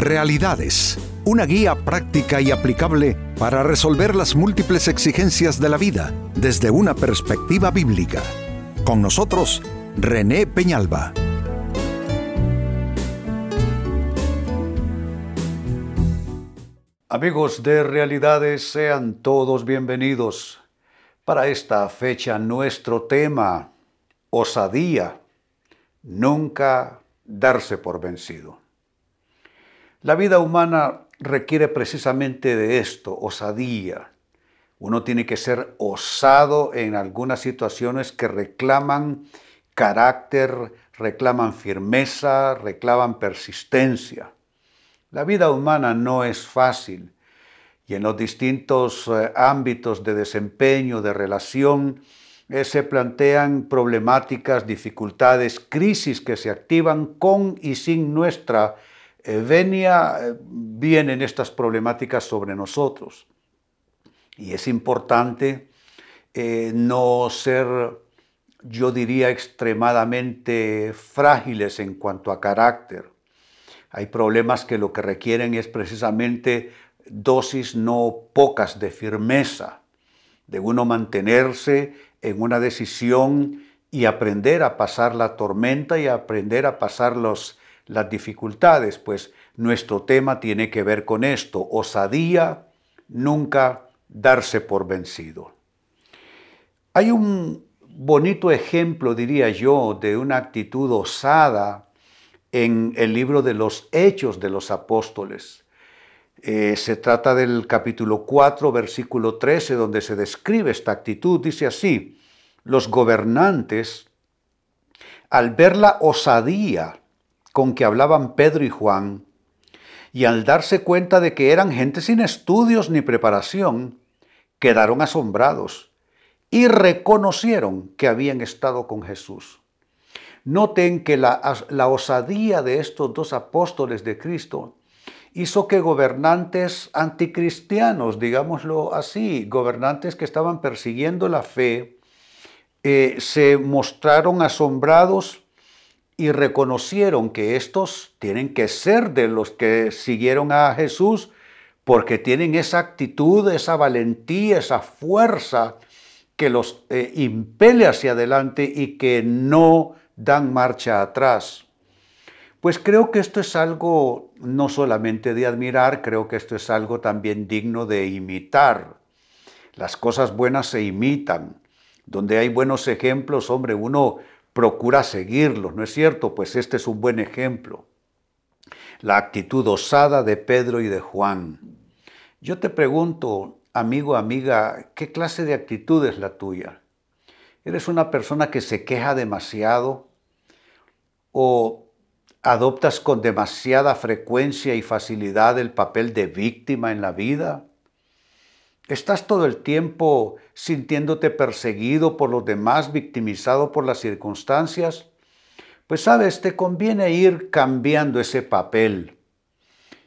Realidades, una guía práctica y aplicable para resolver las múltiples exigencias de la vida desde una perspectiva bíblica. Con nosotros, René Peñalba. Amigos de Realidades, sean todos bienvenidos. Para esta fecha nuestro tema, osadía, nunca darse por vencido. La vida humana requiere precisamente de esto, osadía. Uno tiene que ser osado en algunas situaciones que reclaman carácter, reclaman firmeza, reclaman persistencia. La vida humana no es fácil y en los distintos eh, ámbitos de desempeño, de relación, eh, se plantean problemáticas, dificultades, crisis que se activan con y sin nuestra eh, venia eh, vienen estas problemáticas sobre nosotros. Y es importante eh, no ser, yo diría, extremadamente frágiles en cuanto a carácter. Hay problemas que lo que requieren es precisamente dosis no pocas de firmeza, de uno mantenerse en una decisión y aprender a pasar la tormenta y aprender a pasar los, las dificultades, pues nuestro tema tiene que ver con esto, osadía, nunca darse por vencido. Hay un bonito ejemplo, diría yo, de una actitud osada en el libro de los Hechos de los Apóstoles. Eh, se trata del capítulo 4, versículo 13, donde se describe esta actitud. Dice así, los gobernantes, al ver la osadía con que hablaban Pedro y Juan, y al darse cuenta de que eran gente sin estudios ni preparación, quedaron asombrados y reconocieron que habían estado con Jesús. Noten que la, osadía de estos dos apóstoles de Cristo hizo que gobernantes anticristianos, digámoslo así, gobernantes que estaban persiguiendo la fe, eh, se mostraron asombrados y reconocieron que estos tienen que ser de los que siguieron a Jesús porque tienen esa actitud, esa valentía, esa fuerza que los eh, impele hacia adelante y que no dan marcha atrás. Pues creo que esto es algo no solamente de admirar, creo que esto es algo también digno de imitar. Las cosas buenas se imitan. Donde hay buenos ejemplos, hombre, uno procura seguirlos, ¿no es cierto? Pues este es un buen ejemplo. La actitud osada de Pedro y de Juan. Yo te pregunto, amigo, amiga, ¿qué clase de actitud es la tuya? ¿Eres una persona que se queja demasiado? ¿O adoptas con demasiada frecuencia y facilidad el papel de víctima en la vida? ¿Estás todo el tiempo sintiéndote perseguido por los demás, victimizado por las circunstancias? Pues sabes, te conviene ir cambiando ese papel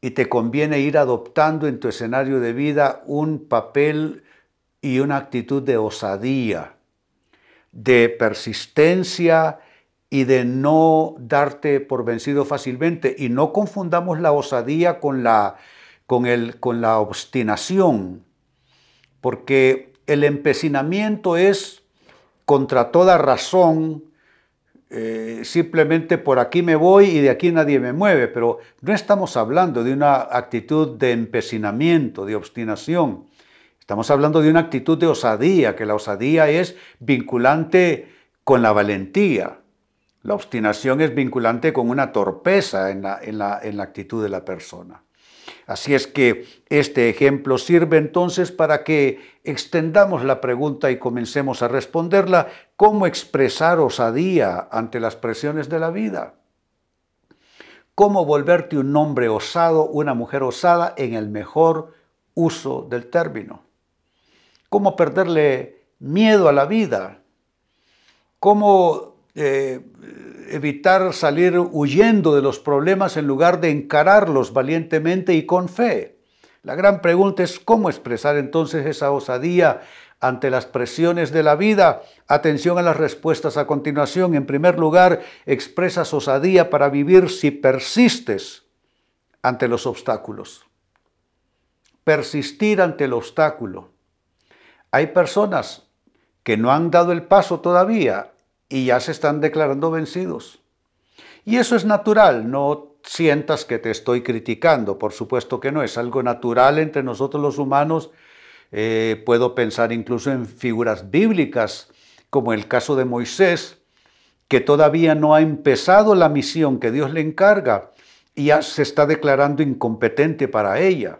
y te conviene ir adoptando en tu escenario de vida un papel y una actitud de osadía, de persistencia y de no darte por vencido fácilmente. Y no confundamos la osadía con la, con el, con la obstinación porque el empecinamiento es contra toda razón, eh, simplemente por aquí me voy y de aquí nadie me mueve, pero no estamos hablando de una actitud de empecinamiento, de obstinación. Estamos hablando de una actitud de osadía, que la osadía es vinculante con la valentía. La obstinación es vinculante con una torpeza en la, en la actitud de la persona. Así es que este ejemplo sirve entonces para que extendamos la pregunta y comencemos a responderla, ¿cómo expresar osadía ante las presiones de la vida? ¿Cómo volverte un hombre osado, una mujer osada en el mejor uso del término? ¿Cómo perderle miedo a la vida? ¿Cómo eh, evitar salir huyendo de los problemas en lugar de encararlos valientemente y con fe. La gran pregunta es cómo expresar entonces esa osadía ante las presiones de la vida. Atención a las respuestas a continuación. En primer lugar, expresas osadía para vivir si persistes ante los obstáculos. Persistir ante el obstáculo. Hay personas que no han dado el paso todavía y ya se están declarando vencidos. Y eso es natural, no sientas que te estoy criticando, por supuesto que no, es algo natural entre nosotros los humanos. Eh, puedo pensar incluso en figuras bíblicas, como el caso de Moisés, que todavía no ha empezado la misión que Dios le encarga y ya se está declarando incompetente para ella.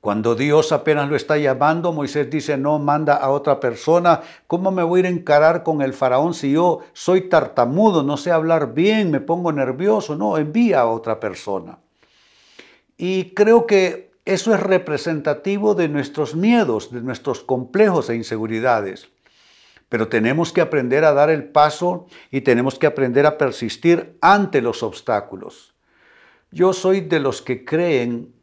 Cuando Dios apenas lo está llamando, Moisés dice, no, manda a otra persona. ¿Cómo me voy a ir a encarar con el faraón si yo soy tartamudo, no sé hablar bien, me pongo nervioso? No, envía a otra persona. Y creo que eso es representativo de nuestros miedos, de nuestros complejos e inseguridades. Pero tenemos que aprender a dar el paso y tenemos que aprender a persistir ante los obstáculos. Yo soy de los que creen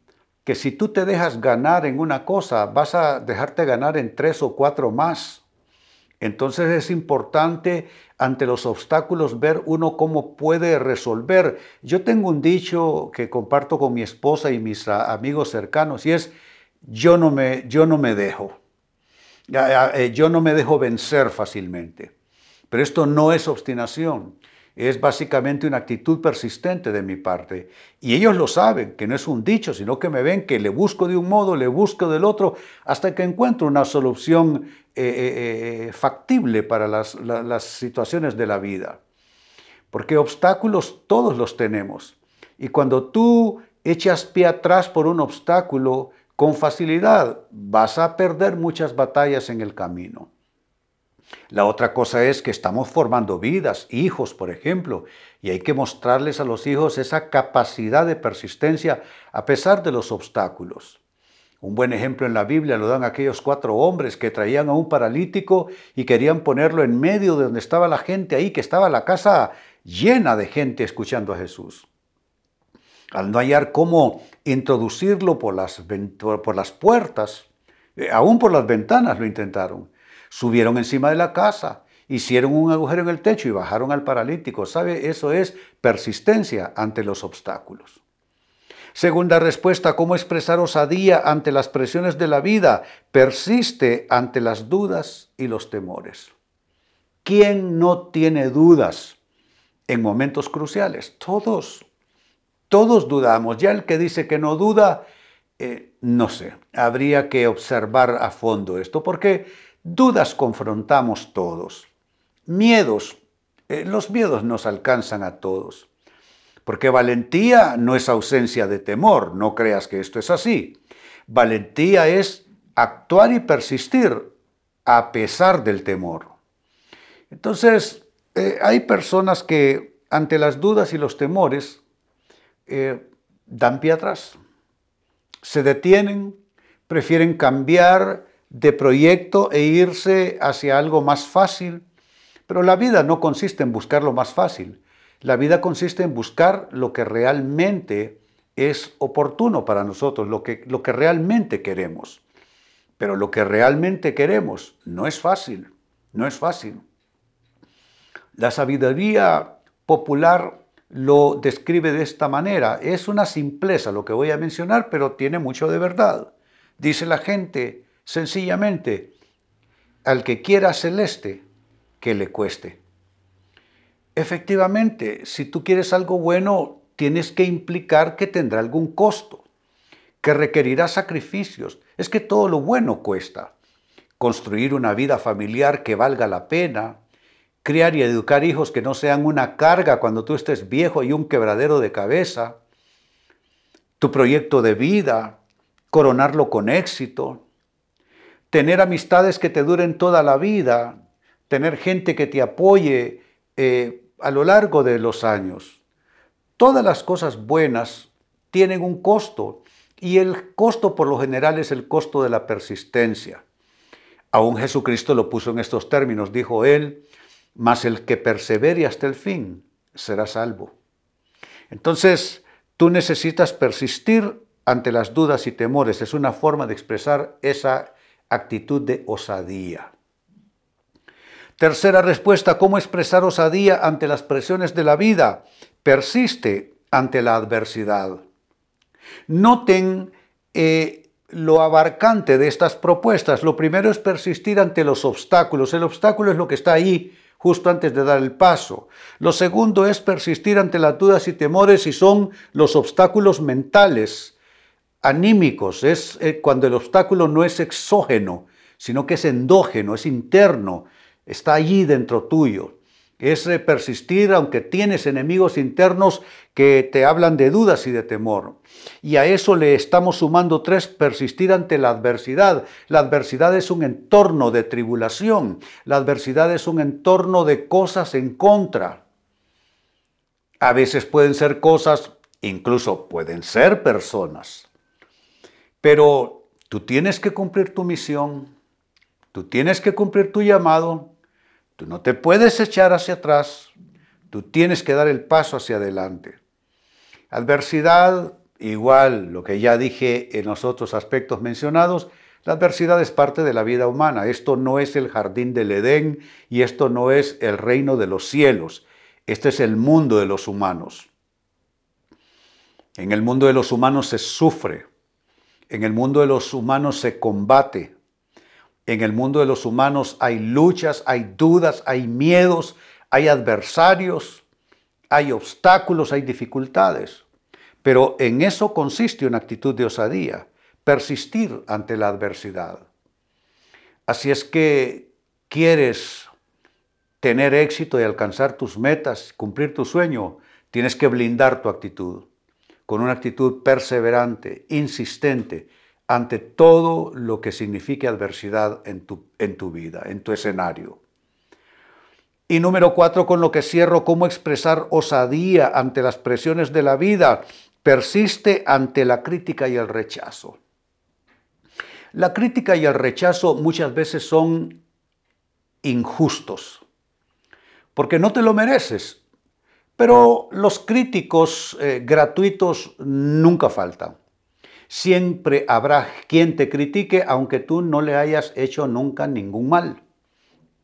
que si tú te dejas ganar en una cosa, vas a dejarte ganar en tres o cuatro más. Entonces es importante ante los obstáculos ver uno cómo puede resolver. Yo tengo un dicho que comparto con mi esposa y mis amigos cercanos y es, yo no me, yo no me dejo. Eh, yo no me dejo vencer fácilmente. Pero esto no es obstinación es básicamente una actitud persistente de mi parte. Y ellos lo saben, que no es un dicho, sino que me ven que le busco de un modo, le busco del otro, hasta que encuentro una solución eh, eh, eh, factible para las, las situaciones de la vida. Porque obstáculos todos los tenemos. Y cuando tú echas pie atrás por un obstáculo, con facilidad vas a perder muchas batallas en el camino. La otra cosa es que estamos formando vidas, hijos, por ejemplo, y hay que mostrarles a los hijos esa capacidad de persistencia a pesar de los obstáculos. Un buen ejemplo en la Biblia lo dan aquellos cuatro hombres que traían a un paralítico y querían ponerlo en medio de donde estaba la gente ahí, que estaba la casa llena de gente escuchando a Jesús. Al no hallar cómo introducirlo por las, por las puertas, eh, aún por las ventanas lo intentaron. Subieron encima de la casa, hicieron un agujero en el techo y bajaron al paralítico. ¿Sabe? Eso es persistencia ante los obstáculos. Segunda respuesta, ¿cómo expresar osadía ante las presiones de la vida? Persiste ante las dudas y los temores. ¿Quién no tiene dudas en momentos cruciales? Todos, todos dudamos. Ya el que dice que no duda, eh, no sé, habría que observar a fondo esto, porque Dudas confrontamos todos. Miedos, eh, los miedos nos alcanzan a todos. Porque valentía no es ausencia de temor, no creas que esto es así. Valentía es actuar y persistir a pesar del temor. Entonces, eh, hay personas que ante las dudas y los temores eh, dan pie atrás, se detienen, prefieren cambiar, de proyecto e irse hacia algo más fácil. Pero la vida no consiste en buscar lo más fácil. La vida consiste en buscar lo que realmente es oportuno para nosotros, lo que, lo que realmente queremos. Pero lo que realmente queremos no es fácil, no es fácil. La sabiduría popular lo describe de esta manera. Es una simpleza lo que voy a mencionar, pero tiene mucho de verdad. Dice la gente, Sencillamente, al que quiera celeste, que le cueste. Efectivamente, si tú quieres algo bueno, tienes que implicar que tendrá algún costo, que requerirá sacrificios. Es que todo lo bueno cuesta. Construir una vida familiar que valga la pena, criar y educar hijos que no sean una carga cuando tú estés viejo y un quebradero de cabeza, tu proyecto de vida, coronarlo con éxito, tener amistades que te duren toda la vida, tener gente que te apoye eh, a lo largo de los años. Todas las cosas buenas tienen un costo y el costo por lo general es el costo de la persistencia. Aún Jesucristo lo puso en estos términos, dijo él, mas el que persevere hasta el fin será salvo. Entonces, tú necesitas persistir ante las dudas y temores. Es una forma de expresar esa actitud de osadía. Tercera respuesta, ¿cómo expresar osadía ante las presiones de la vida? Persiste ante la adversidad. Noten eh, lo abarcante de estas propuestas. Lo primero es persistir ante los obstáculos. El obstáculo es lo que está ahí justo antes de dar el paso. Lo segundo es persistir ante las dudas y temores y son los obstáculos mentales, anímicos. Es eh, cuando el obstáculo no es exógeno, sino que es endógeno, es interno, está allí dentro tuyo es persistir aunque tienes enemigos internos que te hablan de dudas y de temor. Y a eso le estamos sumando tres, persistir ante la adversidad. La adversidad es un entorno de tribulación, la adversidad es un entorno de cosas en contra. A veces pueden ser cosas, incluso pueden ser personas. Pero tú tienes que cumplir tu misión, tú tienes que cumplir tu llamado Tú no te puedes echar hacia atrás, tú tienes que dar el paso hacia adelante. Adversidad, igual lo que ya dije en los otros aspectos mencionados, la adversidad es parte de la vida humana. Esto no es el jardín del Edén y esto no es el reino de los cielos. Este es el mundo de los humanos. En el mundo de los humanos se sufre. En el mundo de los humanos se combate. En el mundo de los humanos hay luchas, hay dudas, hay miedos, hay adversarios, hay obstáculos, hay dificultades. Pero en eso consiste una actitud de osadía, persistir ante la adversidad. Así es que quieres tener éxito y alcanzar tus metas, cumplir tu sueño, tienes que blindar tu actitud con una actitud perseverante, insistente, ante todo lo que signifique adversidad en tu, en tu vida, en tu escenario. Y número cuatro, con lo que cierro, cómo expresar osadía ante las presiones de la vida. Persiste ante la crítica y el rechazo. La crítica y el rechazo muchas veces son injustos, porque no te lo mereces. Pero los críticos eh, gratuitos nunca faltan. Siempre habrá quien te critique aunque tú no le hayas hecho nunca ningún mal.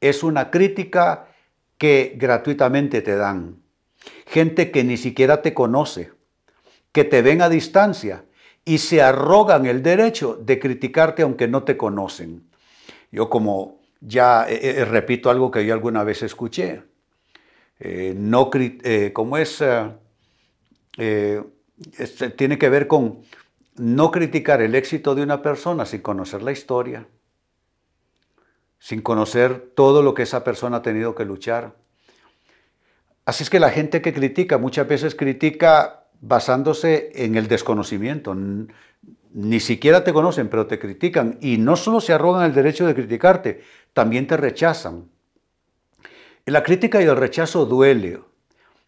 Es una crítica que gratuitamente te dan. Gente que ni siquiera te conoce, que te ven a distancia y se arrogan el derecho de criticarte aunque no te conocen. Yo como ya eh, eh, repito algo que yo alguna vez escuché, eh, no, como es, tiene que ver con no criticar el éxito de una persona sin conocer la historia, sin conocer todo lo que esa persona ha tenido que luchar. Así es que la gente que critica muchas veces critica basándose en el desconocimiento. Ni siquiera te conocen, pero te critican. Y no solo se arrogan el derecho de criticarte, también te rechazan. La crítica y el rechazo duele.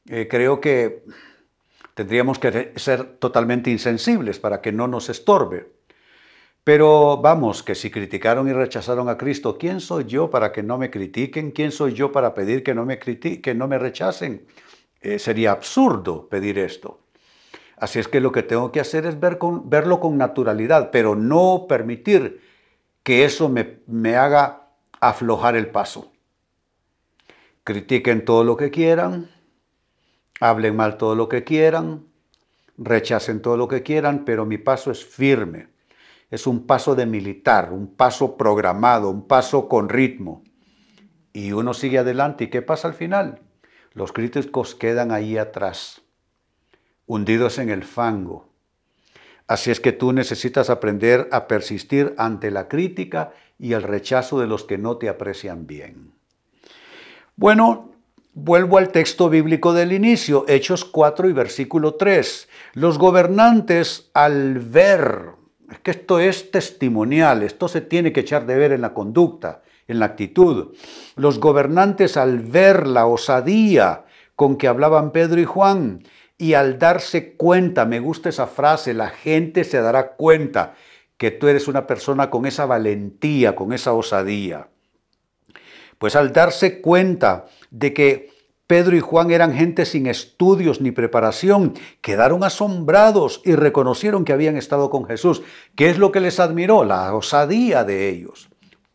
Eh, creo que Tendríamos que ser totalmente insensibles para que no nos estorbe. Pero vamos, que si criticaron y rechazaron a Cristo, ¿quién soy yo para que no me critiquen? ¿Quién soy yo para pedir que no me, que no me rechacen? Eh, sería absurdo pedir esto. Así es que lo que tengo que hacer es verlo con naturalidad, pero no permitir que eso me haga aflojar el paso. Critiquen todo lo que quieran, Hablen mal todo lo que quieran, rechacen todo lo que quieran, pero mi paso es firme. Es un paso de militar, un paso programado, un paso con ritmo. Y uno sigue adelante. ¿Y qué pasa al final? Los críticos quedan ahí atrás, hundidos en el fango. Así es que tú necesitas aprender a persistir ante la crítica y el rechazo de los que no te aprecian bien. Bueno, Vuelvo al texto bíblico del inicio, Hechos 4 y versículo 3. Los gobernantes al ver, es que esto es testimonial, esto se tiene que echar de ver en la conducta, en la actitud. Los gobernantes al ver la osadía con que hablaban Pedro y Juan y al darse cuenta, me gusta esa frase, la gente se dará cuenta que tú eres una persona con esa valentía, con esa osadía. Pues al darse cuenta de que Pedro y Juan eran gente sin estudios ni preparación, quedaron asombrados y reconocieron que habían estado con Jesús. ¿Qué es lo que les admiró? La osadía de ellos.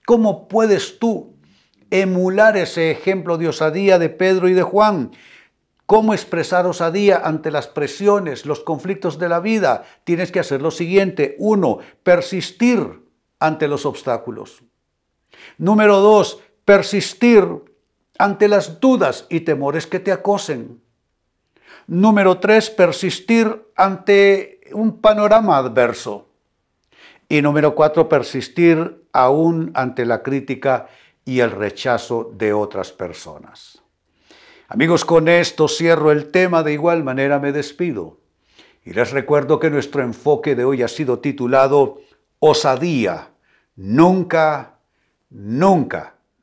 ¿Cómo puedes tú emular ese ejemplo de osadía de Pedro y de Juan? ¿Cómo expresar osadía ante las presiones, los conflictos de la vida? Tienes que hacer lo siguiente. Uno, persistir ante los obstáculos. Número dos, persistir ante las dudas y temores que te acosen. Número tres, persistir ante un panorama adverso. Y número cuatro, persistir aún ante la crítica y el rechazo de otras personas. Amigos, con esto cierro el tema, de igual manera me despido. Y les recuerdo que nuestro enfoque de hoy ha sido titulado Osadía, nunca, nunca